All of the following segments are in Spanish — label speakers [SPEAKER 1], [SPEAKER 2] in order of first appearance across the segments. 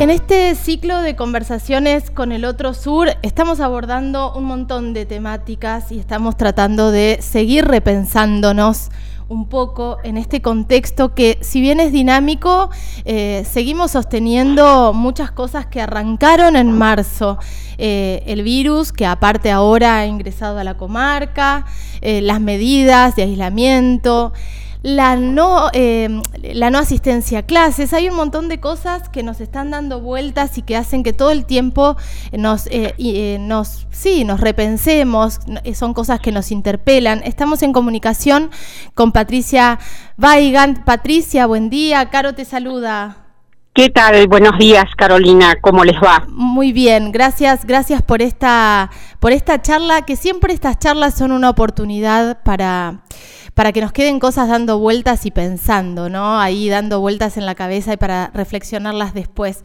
[SPEAKER 1] En este ciclo de conversaciones con el otro sur estamos abordando un montón de temáticas y estamos tratando de seguir repensándonos un poco en este contexto que si bien es dinámico, eh, seguimos sosteniendo muchas cosas que arrancaron en marzo. Eh, el virus, que aparte ahora ha ingresado a la comarca, eh, las medidas de aislamiento la no, em, la no asistencia a clases. Hay un montón de cosas que nos están dando vueltas y que hacen que todo el tiempo nos, eh, eh, nos, sí, nos repensemos, son cosas que nos interpelan. Estamos en comunicación con Patricia Weigand. Patricia, buen día. Caro te saluda.
[SPEAKER 2] ¿Qué tal? Buenos días, Carolina. ¿Cómo les va?
[SPEAKER 1] Muy bien, gracias, gracias por esta, por esta charla, que siempre estas charlas son una oportunidad para para que nos queden cosas dando vueltas y pensando, ¿no? Ahí dando vueltas en la cabeza y para reflexionarlas después.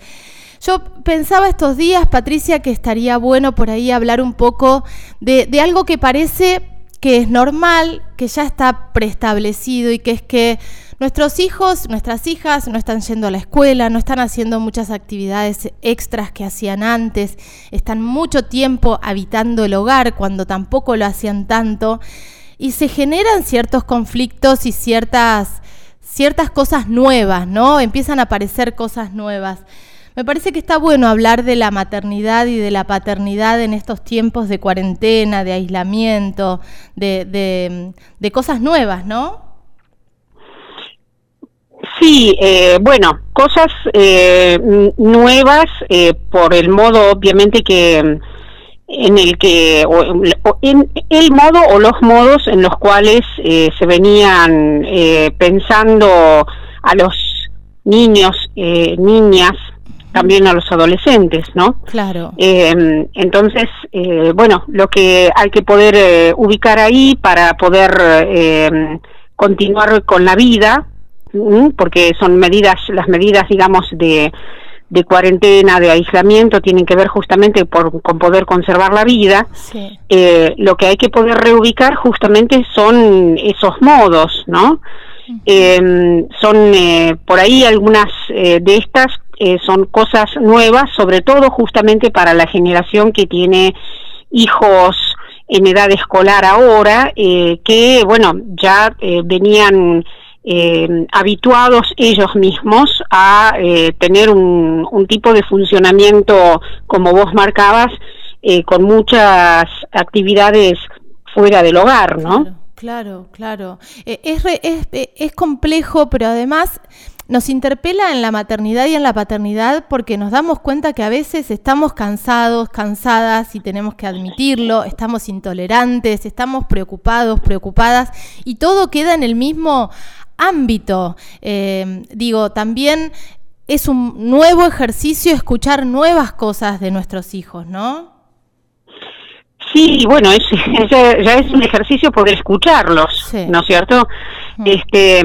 [SPEAKER 1] Yo pensaba estos días, Patricia, que estaría bueno por ahí hablar un poco de, algo que parece que es normal, que ya está preestablecido y que es que nuestros hijos, nuestras hijas no están yendo a la escuela, no están haciendo muchas actividades extras que hacían antes, están mucho tiempo habitando el hogar cuando tampoco lo hacían tanto y se generan ciertos conflictos y ciertas, ciertas cosas nuevas, ¿no? Empiezan a aparecer cosas nuevas. Me parece que está bueno hablar de la maternidad y de la paternidad en estos tiempos de cuarentena, de aislamiento, de, de, cosas nuevas, ¿no?
[SPEAKER 2] Sí, eh, bueno, cosas eh, nuevas eh, por el modo, obviamente, que en el que o, en el modo o los modos en los cuales eh, se venían eh, pensando a los niños eh, niñas también a los adolescentes no
[SPEAKER 1] claro.
[SPEAKER 2] Em, entonces bueno lo que hay que poder ubicar ahí para poder em, continuar con la vida porque son medidas las medidas digamos de de cuarentena, de aislamiento, tienen que ver justamente por, con poder conservar la vida, eh, lo que hay que poder reubicar justamente son esos modos, ¿no? Em, son eh, por ahí algunas eh, de estas son cosas nuevas, sobre todo justamente para la generación que tiene hijos en edad escolar ahora, que bueno, ya venían eh, habituados ellos mismos a eh, tener un, tipo de funcionamiento, como vos marcabas, eh, con muchas actividades fuera del hogar, ¿no?
[SPEAKER 1] Claro, claro. Es, es, es complejo, pero además nos interpela en la maternidad y en la paternidad porque nos damos cuenta que a veces estamos cansados, cansadas y tenemos que admitirlo, estamos intolerantes, estamos preocupados, preocupadas y todo queda en el mismo ámbito. Eh, digo, también es un nuevo ejercicio escuchar nuevas cosas de nuestros hijos, ¿no?
[SPEAKER 2] Sí, bueno, es, ya es un ejercicio poder escucharlos, ¿no es cierto? Este,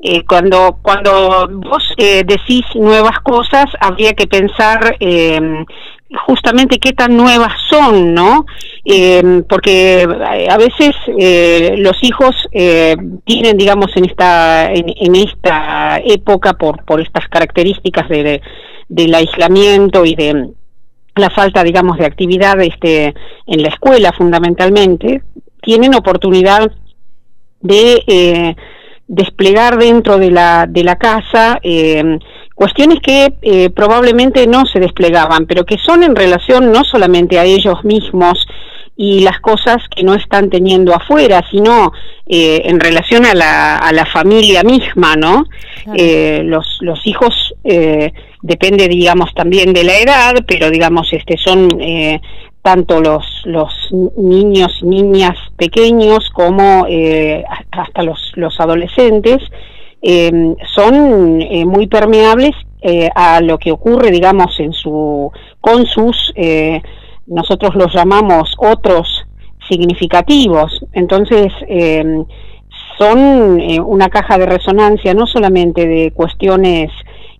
[SPEAKER 2] eh, cuando cuando vos eh, decís nuevas cosas, habría que pensar eh, justamente qué tan nuevas son, ¿no? Eh, porque a veces eh, los hijos eh, tienen, digamos, en esta en, esta época por por estas características de, del aislamiento y de la falta, digamos, de actividad este en la escuela fundamentalmente, tienen oportunidad de desplegar dentro de la de la casa eh, cuestiones que eh, probablemente no se desplegaban, pero que son en relación no solamente a ellos mismos y las cosas que no están teniendo afuera, sino eh, en relación a la, a la familia misma, ¿no? Eh, los, los hijos depende, digamos, también de la edad, pero digamos, este son tanto los, los niños y niñas pequeños como hasta los, los adolescentes, eh, son eh, muy permeables eh, a lo que ocurre, digamos, en su, con sus, eh, nosotros los llamamos otros significativos. Entonces, son una caja de resonancia no solamente de cuestiones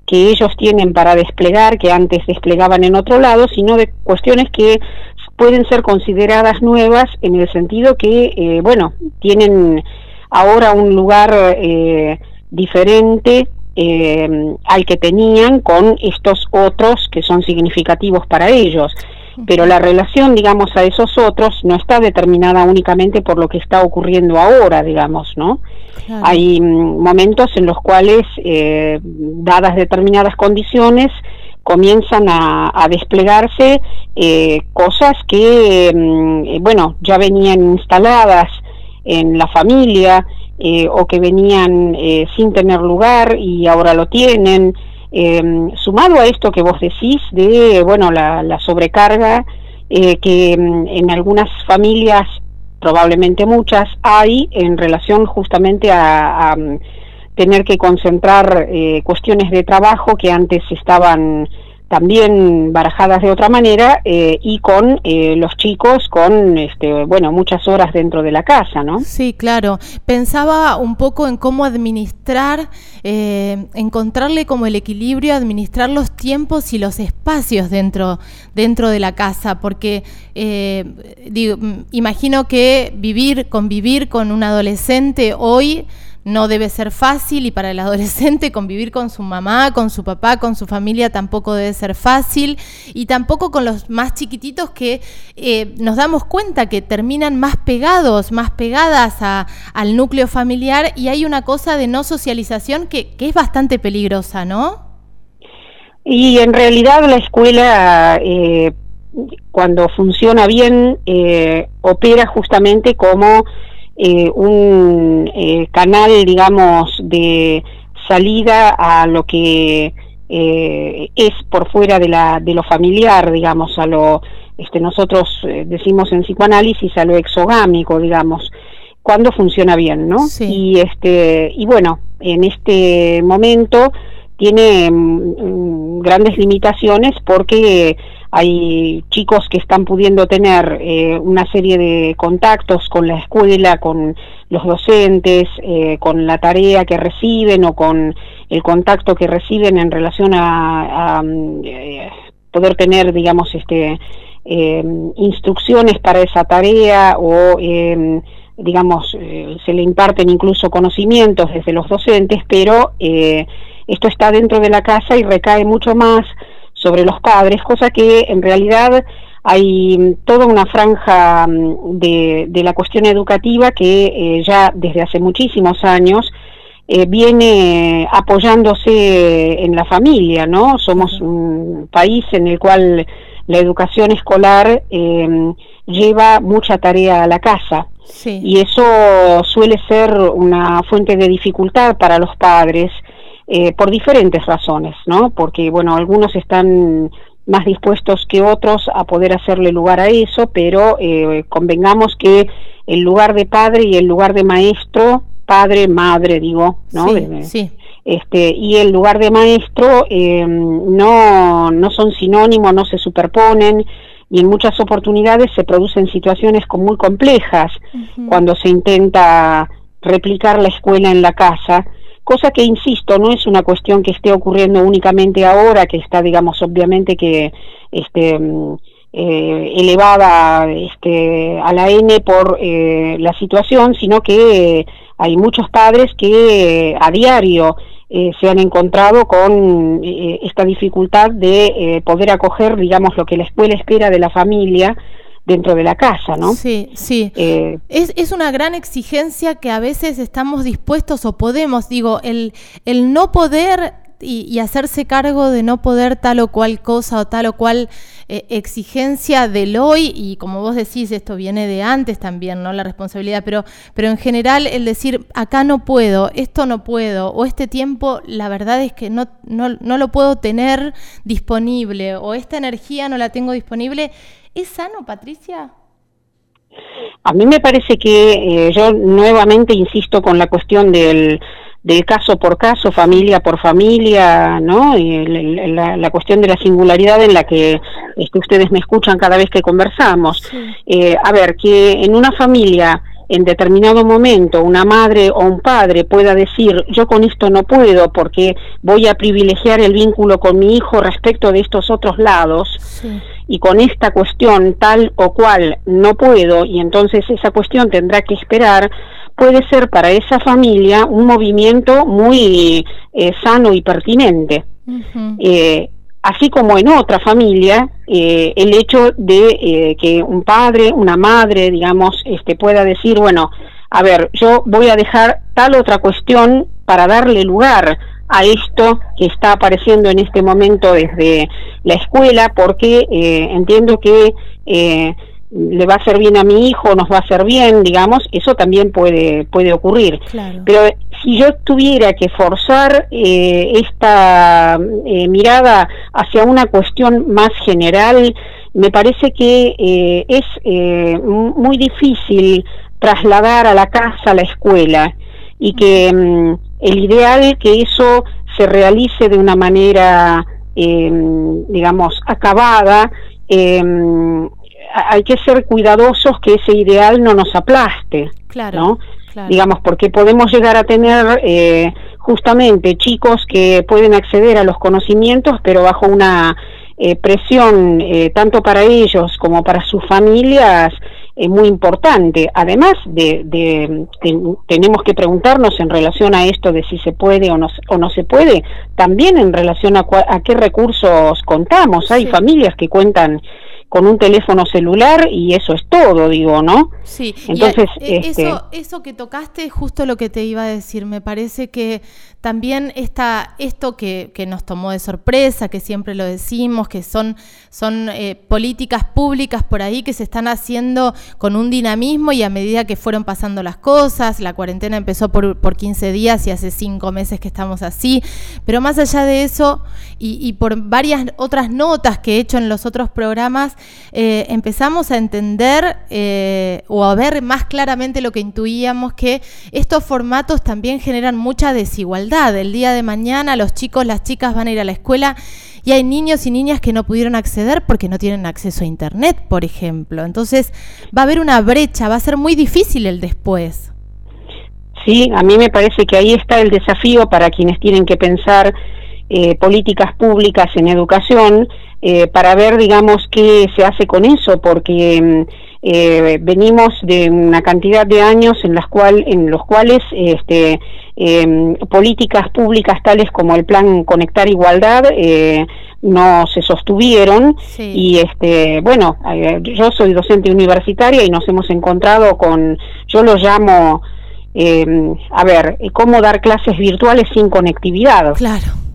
[SPEAKER 2] que ellos tienen para desplegar, que antes desplegaban en otro lado, sino de cuestiones que pueden ser consideradas nuevas en el sentido que, bueno, tienen ahora un lugar eh, diferente eh, al que tenían con estos otros que son significativos para ellos. Pero la relación, digamos, a esos otros no está determinada únicamente por lo que está ocurriendo ahora, digamos, ¿no? Hay mm, momentos en los cuales, eh, dadas determinadas condiciones, comienzan a, desplegarse eh, cosas que, mm, eh, bueno, ya venían instaladas en la familia eh, o que venían sin tener lugar y ahora lo tienen. Sumado a esto que vos decís de, bueno, la, sobrecarga que mm, en algunas familias, probablemente muchas, hay en relación justamente a tener que concentrar eh, cuestiones de trabajo que antes estaban también barajadas de otra manera eh, y con eh, los chicos con este bueno muchas horas dentro de la casa no
[SPEAKER 1] sí claro. Pensaba un poco en cómo administrar encontrarle como el equilibrio administrar los tiempos y los espacios dentro dentro de la casa porque digo, imagino que vivir convivir con un adolescente hoy no debe ser fácil y para el adolescente convivir con su mamá, con su papá, con su familia tampoco debe ser fácil y tampoco con los más chiquititos que eh, nos damos cuenta que terminan más pegados, más pegadas al núcleo familiar y hay una cosa de no socialización que, es bastante peligrosa, ¿no?
[SPEAKER 2] Y en realidad la escuela... Eh, cuando funciona bien, eh, opera justamente como eh, un eh, canal, digamos, de salida a lo que eh, es por fuera de, la, de lo familiar, digamos, a lo, este, nosotros decimos en psicoanálisis, a lo exogámico, digamos, cuando funciona bien, ¿no? Y, este, y bueno, en este momento tiene mm, grandes limitaciones porque hay chicos que están pudiendo tener eh, una serie de contactos con la escuela, con los docentes, eh, con la tarea que reciben o con el contacto que reciben en relación a, mm, eh, poder tener, digamos, este, instrucciones para esa tarea o digamos, se le imparten incluso conocimientos desde los docentes, pero esto está dentro de la casa y recae mucho más sobre los padres, cosa que en realidad hay toda una franja mm, de, la cuestión educativa que eh, ya desde hace muchísimos años eh, viene apoyándose en la familia, ¿no? Somos un país en el cual la educación escolar em, lleva mucha tarea a la casa. Y eso suele ser una fuente de dificultad para los padres eh, por diferentes razones, ¿no? Porque, bueno, algunos están más dispuestos que otros a poder hacerle lugar a eso, pero eh, convengamos que el lugar de padre y el lugar de maestro, padre, madre, digo, ¿no? Sí, Este, y el lugar de maestro eh, no, no son sinónimos, no se superponen y en muchas oportunidades se producen situaciones muy complejas cuando se intenta replicar la escuela en la casa cosa que, insisto, no es una cuestión que esté ocurriendo únicamente ahora, que está, digamos, obviamente que este, mm, eh, elevada este, a la N por eh, la situación, sino que hay muchos padres que a diario eh, se han encontrado con esta dificultad de poder acoger, digamos, lo que la escuela espera de la familia dentro de la casa, ¿no?
[SPEAKER 1] Sí, sí. Eh, es, es, una gran exigencia que a veces estamos dispuestos o podemos, digo, el, el no poder y, hacerse cargo de no poder tal o cual cosa o tal o cual eh, exigencia del hoy, y como vos decís, esto viene de antes también, ¿no? La responsabilidad, pero, pero en general el decir, acá no puedo, esto no puedo, o este tiempo, la verdad es que no, no, no lo puedo tener disponible, o esta energía no la tengo disponible, ¿Es sano, Patricia?
[SPEAKER 2] A mí me parece que eh, yo nuevamente insisto con la cuestión del, del caso por caso, familia por familia, ¿no? Y la, cuestión de la singularidad en la que este, ustedes me escuchan cada vez que conversamos. Eh, a ver, que en una familia en determinado momento una madre o un padre pueda decir yo con esto no puedo porque voy a privilegiar el vínculo con mi hijo respecto de estos otros lados y con esta cuestión tal o cual no puedo y entonces esa cuestión tendrá que esperar puede ser para esa familia un movimiento muy eh, sano y pertinente. Eh, así como en otra familia, eh, el hecho de que un padre, una madre, digamos, este, pueda decir, bueno, a ver, yo voy a dejar tal otra cuestión para darle lugar a esto que está apareciendo en este momento desde la escuela, porque entiendo que le va a hacer bien a mi hijo, nos va a hacer bien, digamos, eso también puede, puede ocurrir. Pero si yo tuviera que forzar eh, esta eh, mirada hacia una cuestión más general, me parece que eh, es muy difícil trasladar a la casa a la escuela y que mm, el ideal que eso se realice de una manera, digamos, acabada, hay que ser cuidadosos que ese ideal no nos aplaste, claro, Digamos, porque podemos llegar a tener eh, justamente chicos que pueden acceder a los conocimientos, pero bajo una eh, presión eh, tanto para ellos como para sus familias muy importante. Además de, tenemos que preguntarnos en relación a esto de si se puede o no, o no se puede, también en relación a, a qué recursos contamos. Hay familias que cuentan con un teléfono celular y eso es todo, digo, ¿no?
[SPEAKER 1] Sí, entonces este eso, eso que tocaste es justo lo que te iba a decir. Me parece que también está esto que, nos tomó de sorpresa, que siempre lo decimos, que son, son eh, políticas públicas por ahí que se están haciendo con un dinamismo y a medida que fueron pasando las cosas, la cuarentena empezó por, por 15 días y hace 5 meses que estamos así, pero más allá de eso y, y por varias otras notas que he hecho en los otros programas, eh, empezamos a entender eh, o a ver más claramente lo que intuíamos, que estos formatos también generan mucha desigualdad. El día de mañana los chicos, las chicas van a ir a la escuela y hay niños y niñas que no pudieron acceder porque no tienen acceso a Internet, por ejemplo. Entonces va a haber una brecha, va a ser muy difícil el después.
[SPEAKER 2] Sí, a mí me parece que ahí está el desafío para quienes tienen que pensar eh, políticas públicas en educación eh, para ver, digamos, qué se hace con eso, porque mm, eh, venimos de una cantidad de años en, las cual, en los cuales este, em, políticas públicas tales como el Plan Conectar Igualdad eh, no se sostuvieron. Y este bueno yo soy docente universitaria y nos hemos encontrado con yo lo llamo em, a ver cómo dar clases virtuales sin conectividad.
[SPEAKER 1] Claro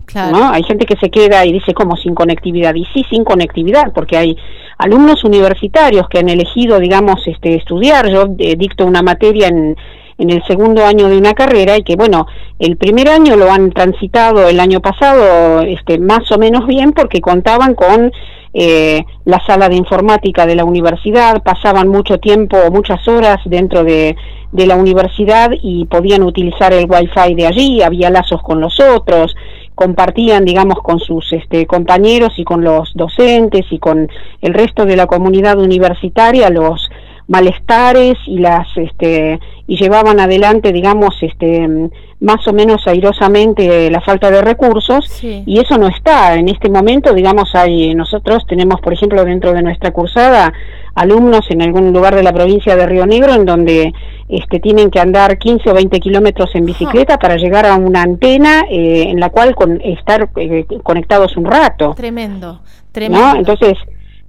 [SPEAKER 2] hay gente que se queda y dice, ¿cómo sin conectividad? Y sí, sin conectividad, porque hay alumnos universitarios que han elegido, digamos, este, estudiar. Yo eh, dicto una materia en, en el segundo año de una carrera y que, bueno, el primer año lo han transitado el año pasado este, más o menos bien porque contaban con eh, la sala de informática de la universidad, pasaban mucho tiempo, muchas horas dentro de, de la universidad y podían utilizar el wifi de allí, había lazos con los otros, compartían, digamos, con sus este, compañeros y con los docentes y con el resto de la comunidad universitaria los malestares y las este y llevaban adelante digamos este más o menos airosamente la falta de recursos. Y eso no está. En este momento digamos hay nosotros tenemos por ejemplo dentro de nuestra cursada alumnos en algún lugar de la provincia de Río Negro en donde este, tienen que andar 15 o 20 kilómetros en bicicleta para llegar a una antena eh, en la cual con, estar eh, conectados un rato.
[SPEAKER 1] Tremendo, tremendo.
[SPEAKER 2] Entonces,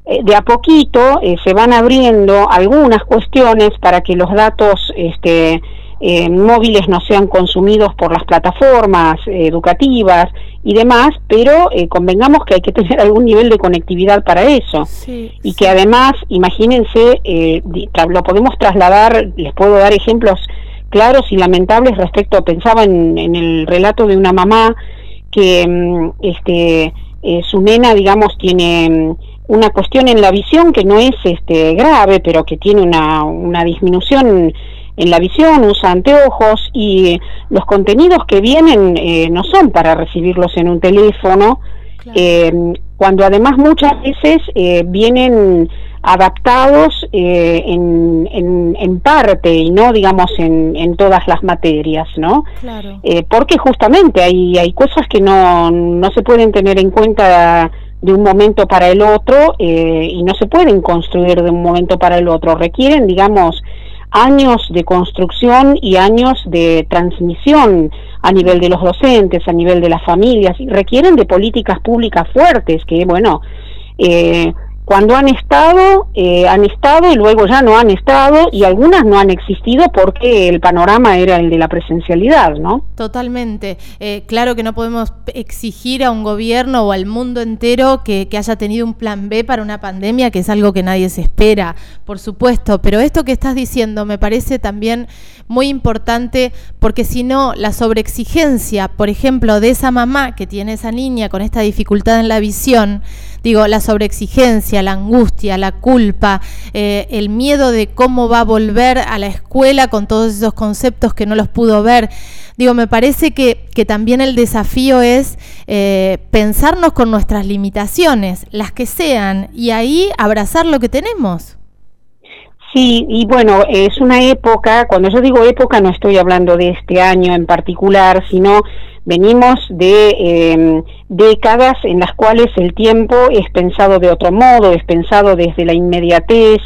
[SPEAKER 2] de a poquito se van abriendo algunas cuestiones para que los datos este, eh, móviles no sean consumidos por las plataformas educativas y demás, pero eh, convengamos que hay que tener algún nivel de conectividad para eso. y que además, imagínense, eh, lo podemos trasladar, les puedo dar ejemplos claros y lamentables respecto, pensaba en, en el relato de una mamá que mm, este, su nena, digamos, tiene mm, una cuestión en la visión que no es este, grave, pero que tiene una, una disminución en la visión, usa anteojos y los contenidos que vienen eh, no son para recibirlos en un teléfono, eh, cuando además muchas veces eh, vienen adaptados en, en, parte y no digamos en, en todas las materias, ¿no? Claro. porque justamente hay, hay cosas que no, no se pueden tener en cuenta de un momento para el otro y no se pueden construir de un momento para el otro, requieren, digamos, años de construcción y años de transmisión a nivel de los docentes, a nivel de las familias, y requieren de políticas públicas fuertes que, bueno, eh, cuando han estado, eh, han estado y luego ya no han estado y algunas no han existido porque el panorama era el de la presencialidad, ¿no?
[SPEAKER 1] Totalmente. Eh, claro que no podemos exigir a un gobierno o al mundo entero que, que, haya tenido un plan B para una pandemia, que es algo que nadie se espera, por supuesto, pero esto que estás diciendo me parece también muy importante porque si no, la sobreexigencia, por ejemplo, de esa mamá que tiene esa niña con esta dificultad en la visión, digo, la sobreexigencia, la angustia, la culpa, eh, el miedo de cómo va a volver a la escuela con todos esos conceptos que no los pudo ver. Digo, me parece que, que también el desafío es eh, pensarnos con nuestras limitaciones, las que sean, y ahí abrazar lo que tenemos.
[SPEAKER 2] Sí, y bueno, es una época, cuando yo digo época no estoy hablando de este año en particular, sino venimos de em, décadas en las cuales el tiempo es pensado de otro modo, es pensado desde la inmediatez,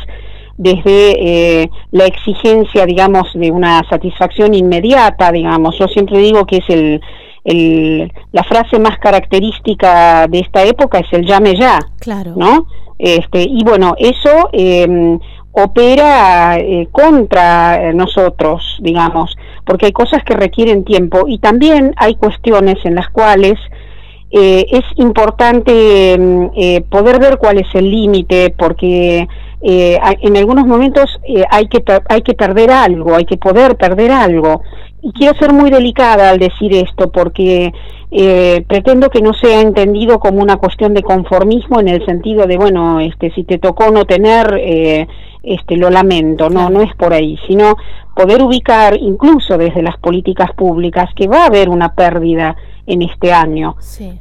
[SPEAKER 2] desde eh, la exigencia, digamos, de una satisfacción inmediata, digamos. Yo siempre digo que es el, el, la frase más característica de esta época es el llame ya, claro. ¿no? Este, y bueno, eso eh, opera eh, contra nosotros, digamos, porque hay cosas que requieren tiempo y también hay cuestiones en las cuales eh, es importante mm, eh, poder ver cuál es el límite, porque en algunos momentos hay, que, hay que perder algo, hay que poder perder algo. Y quiero ser muy delicada al decir esto, porque pretendo que no sea entendido como una cuestión de conformismo en el sentido de, bueno, este, si te tocó no tener este, lo lamento, no, no es por ahí, sino poder ubicar incluso desde las políticas públicas que va a haber una pérdida en este año,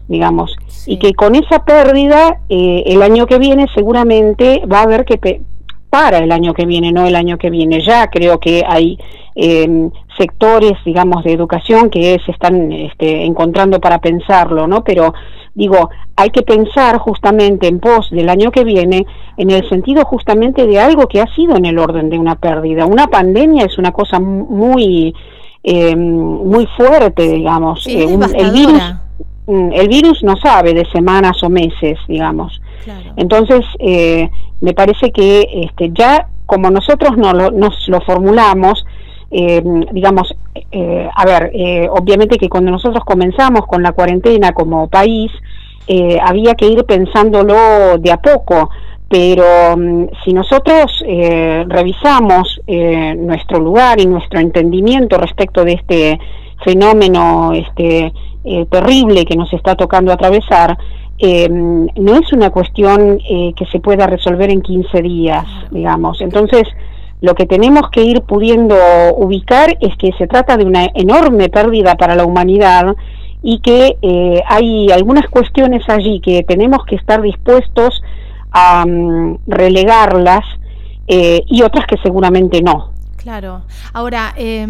[SPEAKER 2] digamos, y que con esa pérdida eh, el año que viene seguramente va a haber que para el año que viene, no el año que viene. Ya creo que hay em, sectores, digamos, de educación que se están este, encontrando para pensarlo, ¿no? Pero digo, hay que pensar justamente en pos del año que viene en el sentido justamente de algo que ha sido en el orden de una pérdida. Una pandemia es una cosa muy em, muy fuerte, digamos.
[SPEAKER 1] Eh, el virus
[SPEAKER 2] mm, el virus no sabe de semanas o meses, digamos. Entonces, eh, me parece que este, ya como nosotros no nos lo formulamos, eh, digamos, eh, a ver, eh, obviamente que cuando nosotros comenzamos con la cuarentena como país, había que ir pensándolo de a poco, pero mm, si nosotros revisamos nuestro lugar y nuestro entendimiento respecto de este fenómeno este, terrible que nos está tocando atravesar, no es una cuestión que se pueda resolver en 15 días, digamos. Entonces, lo que tenemos que ir pudiendo ubicar es que se trata de una enorme pérdida para la humanidad y que eh, hay algunas cuestiones allí que tenemos que estar dispuestos a mm, relegarlas eh, y otras que seguramente no.
[SPEAKER 1] Claro. Ahora, eh,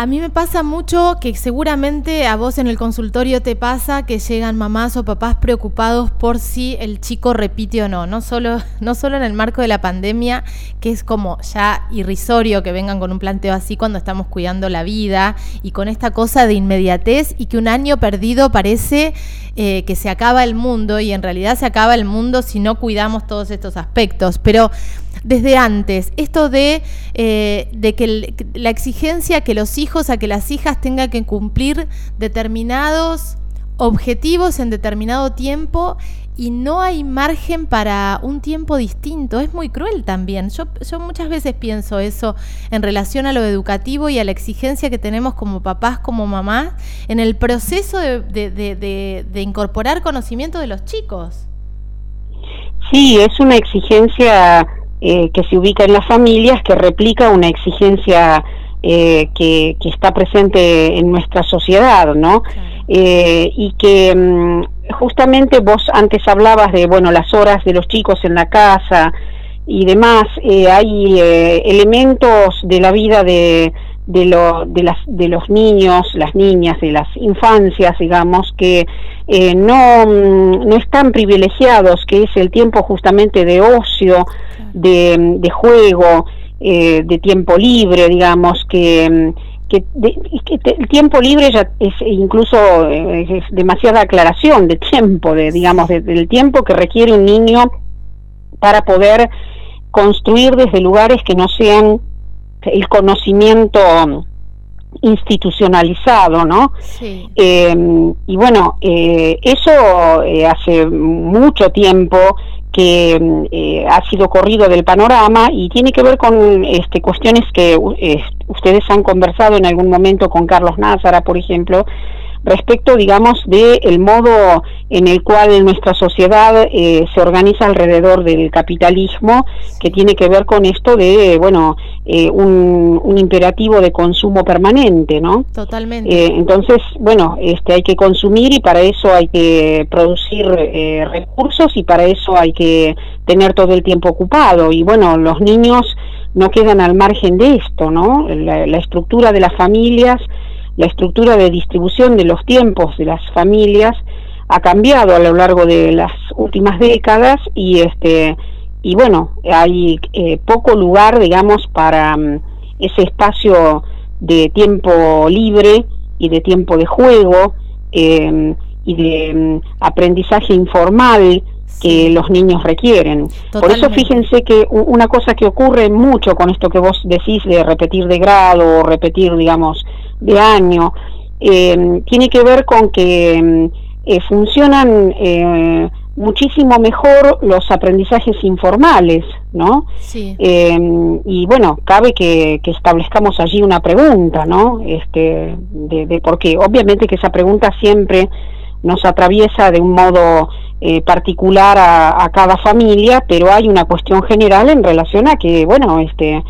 [SPEAKER 1] a mí me pasa mucho que seguramente a vos en el consultorio te pasa que llegan mamás o papás preocupados por si el chico repite o no, no solo, no solo en el marco de la pandemia, que es como ya irrisorio que vengan con un planteo así cuando estamos cuidando la vida y con esta cosa de inmediatez y que un año perdido parece eh, que se acaba el mundo y en realidad se acaba el mundo si no cuidamos todos estos aspectos. Pero desde antes, esto de, eh, de que la exigencia que los hijos, a que las hijas tengan que cumplir determinados objetivos en determinado tiempo y no hay margen para un tiempo distinto. Es muy cruel también. Yo, yo muchas veces pienso eso en relación a lo educativo y a la exigencia que tenemos como papás, como mamás, en el proceso de incorporar conocimiento de los chicos.
[SPEAKER 2] Sí, es una exigencia eh, que se ubica en las familias, que replica una exigencia eh, que, que, está presente en nuestra sociedad, ¿no? Eh, y que mm, justamente vos antes hablabas de, bueno, las horas de los chicos en la casa y demás, hay elementos de la vida de, de, lo, de, las, de los niños, las niñas, de las infancias, digamos, que eh, no, mm, no están privilegiados, que es el tiempo justamente de ocio, de, de juego, de tiempo libre, digamos, que, que, el tiempo libre ya es incluso es demasiada aclaración de tiempo, de digamos, del tiempo que requiere un niño para poder construir desde lugares que no sean el conocimiento institucionalizado, ¿no? Eh, y bueno, eh, eso eh, hace mucho tiempo que ha sido corrido del panorama y tiene que ver con este, cuestiones que ustedes han conversado en algún momento con Carlos Názara, por ejemplo, respecto, digamos, de el modo en el cual nuestra sociedad eh, se organiza alrededor del capitalismo, que tiene que ver con esto de, bueno, eh, un, un, imperativo de consumo permanente, ¿no?
[SPEAKER 1] Totalmente.
[SPEAKER 2] Eh, entonces, bueno, este, hay que consumir y para eso hay que producir recursos y para eso hay que tener todo el tiempo ocupado. Y bueno, los niños no quedan al margen de esto, ¿no? La, la estructura de las familias la estructura de distribución de los tiempos de las familias ha cambiado a lo largo de las últimas décadas y este y bueno hay eh, poco lugar digamos para mm, ese espacio de tiempo libre y de tiempo de juego em, y de mm, aprendizaje informal que los niños requieren. Por eso fíjense que una cosa que ocurre mucho con esto que vos decís de repetir de grado o repetir, digamos, de año, eh, tiene que ver con que mm, eh, funcionan eh, muchísimo mejor los aprendizajes informales, ¿no?
[SPEAKER 1] Sí.
[SPEAKER 2] y bueno, cabe que, establezcamos allí una pregunta, ¿no? Este, de, de por qué. Obviamente que esa pregunta siempre nos atraviesa de un modo particular a, a, cada familia, pero hay una cuestión general en relación a que, bueno, este,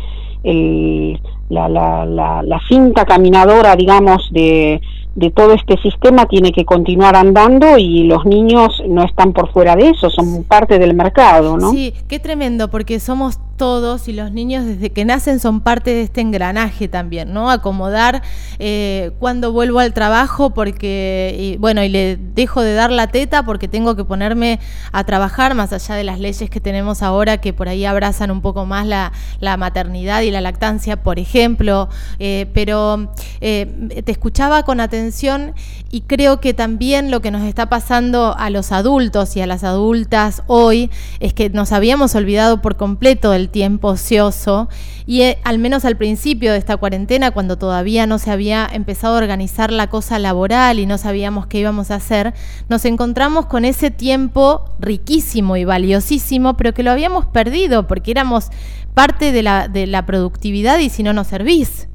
[SPEAKER 2] el, la, la, la, la cinta caminadora, digamos, de, de todo este sistema tiene que continuar andando y los niños no están por fuera de eso, son parte del mercado, ¿no?
[SPEAKER 1] Sí, qué tremendo, porque somos todos y los niños desde que nacen son parte de este engranaje también, ¿no? Acomodar eh, cuando vuelvo al trabajo porque, y, bueno, y le dejo de dar la teta porque tengo que ponerme a trabajar más allá de las leyes que tenemos ahora que por ahí abrazan un poco más la, maternidad y la lactancia, por ejemplo, eh, pero eh, te escuchaba con atención y creo que también lo que nos está pasando a los adultos y a las adultas hoy es que nos habíamos olvidado por completo del tiempo ocioso y eh, al menos al principio de esta cuarentena, cuando todavía no se había empezado a organizar la cosa laboral y no sabíamos qué íbamos a hacer, nos encontramos con ese tiempo riquísimo y valiosísimo, pero que lo habíamos perdido porque éramos parte de la, de la productividad y si no nos servís.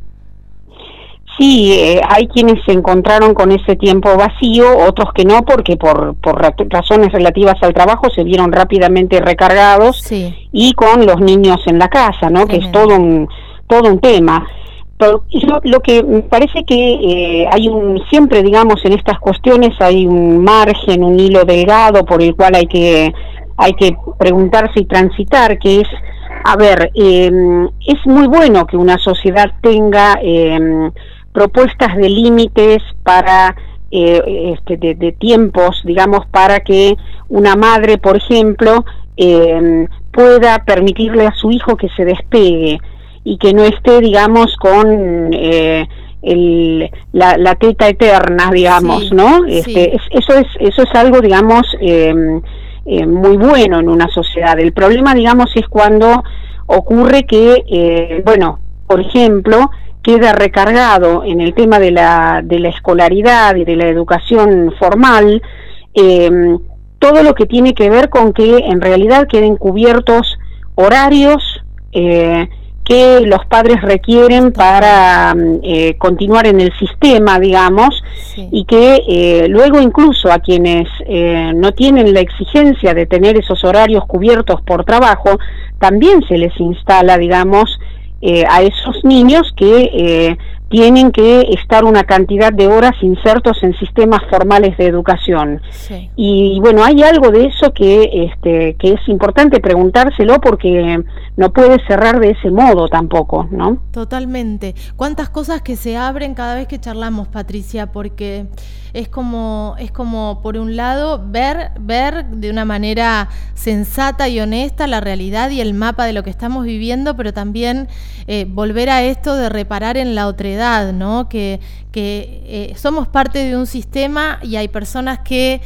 [SPEAKER 2] Sí, eh, hay quienes se encontraron con ese tiempo vacío, otros que no, porque por, por razones relativas al trabajo se vieron rápidamente recargados y con los niños en la casa, ¿no? Que es todo un, todo un tema. lo que me parece que eh, hay un, siempre digamos en estas cuestiones hay un margen, un hilo delgado por el cual hay que, hay que preguntarse y transitar, que es, a ver, eh, es muy bueno que una sociedad tenga propuestas de límites para eh, este, de, tiempos, digamos, para que una madre, por ejemplo, eh, pueda permitirle a su hijo que se despegue y que no esté, digamos, con eh, el, la, teta eterna, digamos, ¿no? Este, eso es eso es algo, digamos, em, muy bueno en una sociedad. El problema, digamos, es cuando ocurre que, bueno, por ejemplo, queda recargado en el tema de la, de la escolaridad y de la educación formal, eh, todo lo que tiene que ver con que en realidad queden cubiertos horarios eh, que los padres requieren para eh, continuar en el sistema, digamos, y que luego incluso a quienes no tienen la exigencia de tener esos horarios cubiertos por trabajo, también se les instala, digamos, eh, a esos niños que eh, tienen que estar una cantidad de horas insertos en sistemas formales de educación. Y bueno, hay algo de eso que, este, que es importante preguntárselo porque no puede cerrar de ese modo tampoco, ¿no?
[SPEAKER 1] Totalmente. ¿Cuántas cosas que se abren cada vez que charlamos, Patricia? Porque es como, es como por un lado, ver, ver de una manera sensata y honesta la realidad y el mapa de lo que estamos viviendo, pero también eh, volver a esto de reparar en la otredad, ¿no? Que, eh, somos parte de un sistema y hay personas que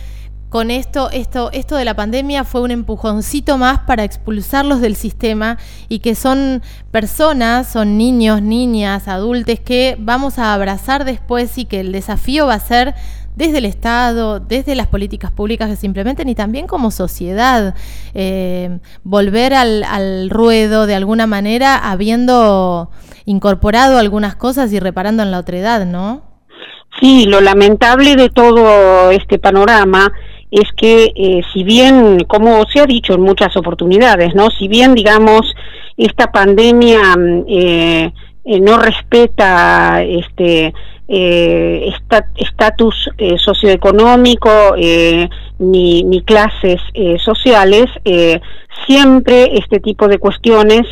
[SPEAKER 1] con esto, esto, esto de la pandemia fue un empujoncito más para expulsarlos del sistema y que son personas, son niños, niñas, adultos que vamos a abrazar después y que el desafío va a ser desde el Estado, desde las políticas públicas que se y también como sociedad, eh, volver al, ruedo de alguna manera habiendo incorporado algunas cosas y reparando en la otredad, ¿no?
[SPEAKER 2] Sí, lo lamentable de todo este panorama es que eh, si bien, como se ha dicho en muchas oportunidades, ¿no? Si bien, digamos, esta pandemia mm, eh, no respeta este eh, estatus eh, socioeconómico eh, ni, ni, clases eh, sociales, siempre este tipo de cuestiones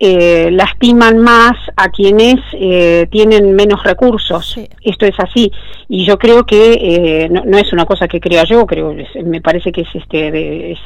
[SPEAKER 2] lastiman más a quienes tienen menos recursos. Esto es así. Y yo creo que no, no, es una cosa que crea yo, creo, me parece que es este de, es,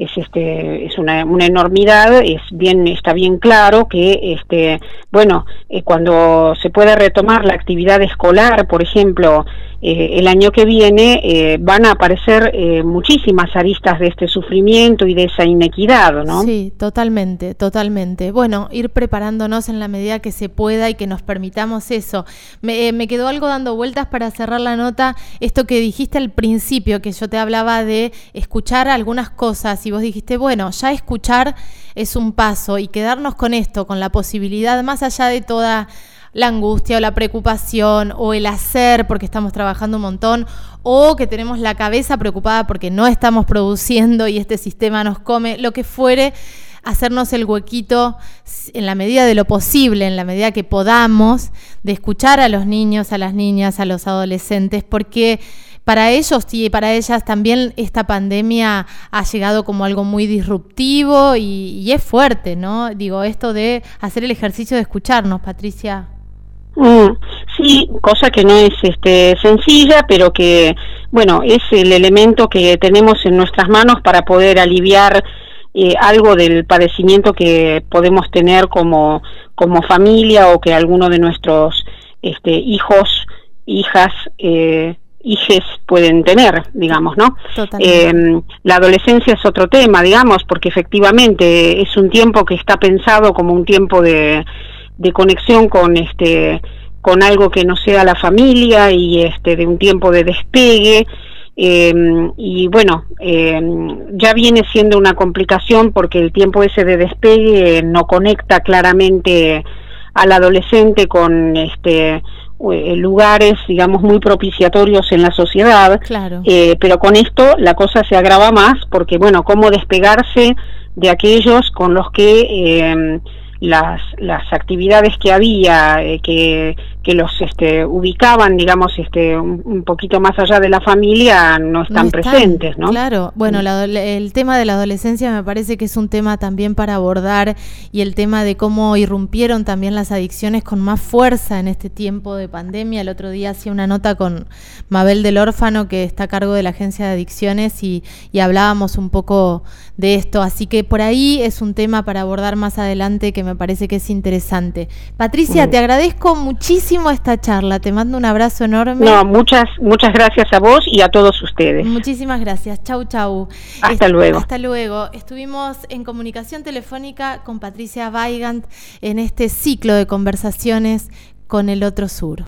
[SPEAKER 2] es este es una, una, enormidad es bien está bien claro que este bueno eh, cuando se puede retomar la actividad escolar por ejemplo eh, el año que viene eh, van a aparecer muchísimas aristas de este sufrimiento y de esa inequidad, ¿no?
[SPEAKER 1] Sí, totalmente, totalmente. Bueno, ir preparándonos en la medida que se pueda y que nos permitamos eso. Me, me quedó algo dando vueltas para cerrar la nota, esto que dijiste al principio, que yo te hablaba de escuchar algunas cosas y vos dijiste, bueno, ya escuchar es un paso y quedarnos con esto, con la posibilidad, más allá de toda la angustia o la preocupación o el hacer porque estamos trabajando un montón o que tenemos la cabeza preocupada porque no estamos produciendo y este sistema nos come, lo que fuere, hacernos el huequito en la medida de lo posible, en la medida que podamos, de escuchar a los niños, a las niñas, a los adolescentes, porque para ellos y para ellas también esta pandemia ha llegado como algo muy disruptivo y, es fuerte, ¿no? Digo, esto de hacer el ejercicio de escucharnos, Patricia.
[SPEAKER 2] Mm, sí, cosa que no es este, sencilla, pero que, bueno, es el elemento que tenemos en nuestras manos para poder aliviar eh, algo del padecimiento que podemos tener como, como familia o que alguno de nuestros este, hijos, hijas, eh, hijes pueden tener, digamos, ¿no? Eh, la adolescencia es otro tema, digamos, porque efectivamente es un tiempo que está pensado como un tiempo de de conexión con este con algo que no sea la familia y este de un tiempo de despegue em, y bueno em, ya viene siendo una complicación porque el tiempo ese de despegue no conecta claramente al adolescente con este eh, lugares digamos muy propiciatorios en la sociedad
[SPEAKER 1] claro.
[SPEAKER 2] Eh, pero con esto la cosa se agrava más porque bueno cómo despegarse de aquellos con los que eh, las, las actividades que había eh, que, que los este, ubicaban, digamos, este, un, poquito más allá de la familia, no están, presentes, ¿no?
[SPEAKER 1] Claro, bueno, mm. el tema de la adolescencia me parece que es un tema también para abordar y el tema de cómo irrumpieron también las adicciones con más fuerza en este tiempo de pandemia. El otro día hacía una nota con Mabel del Órfano, que está a cargo de la Agencia de Adicciones, y, y hablábamos un poco de esto. Así que por ahí es un tema para abordar más adelante que me parece que es interesante. Patricia, te agradezco muchísimo esta charla. Te mando un abrazo enorme.
[SPEAKER 2] No, muchas, muchas gracias a vos y a todos ustedes.
[SPEAKER 1] Muchísimas gracias. Chau, chau.
[SPEAKER 2] Hasta luego.
[SPEAKER 1] Hasta luego. Estuvimos en comunicación telefónica con Patricia Weigand en este ciclo de conversaciones con el otro sur.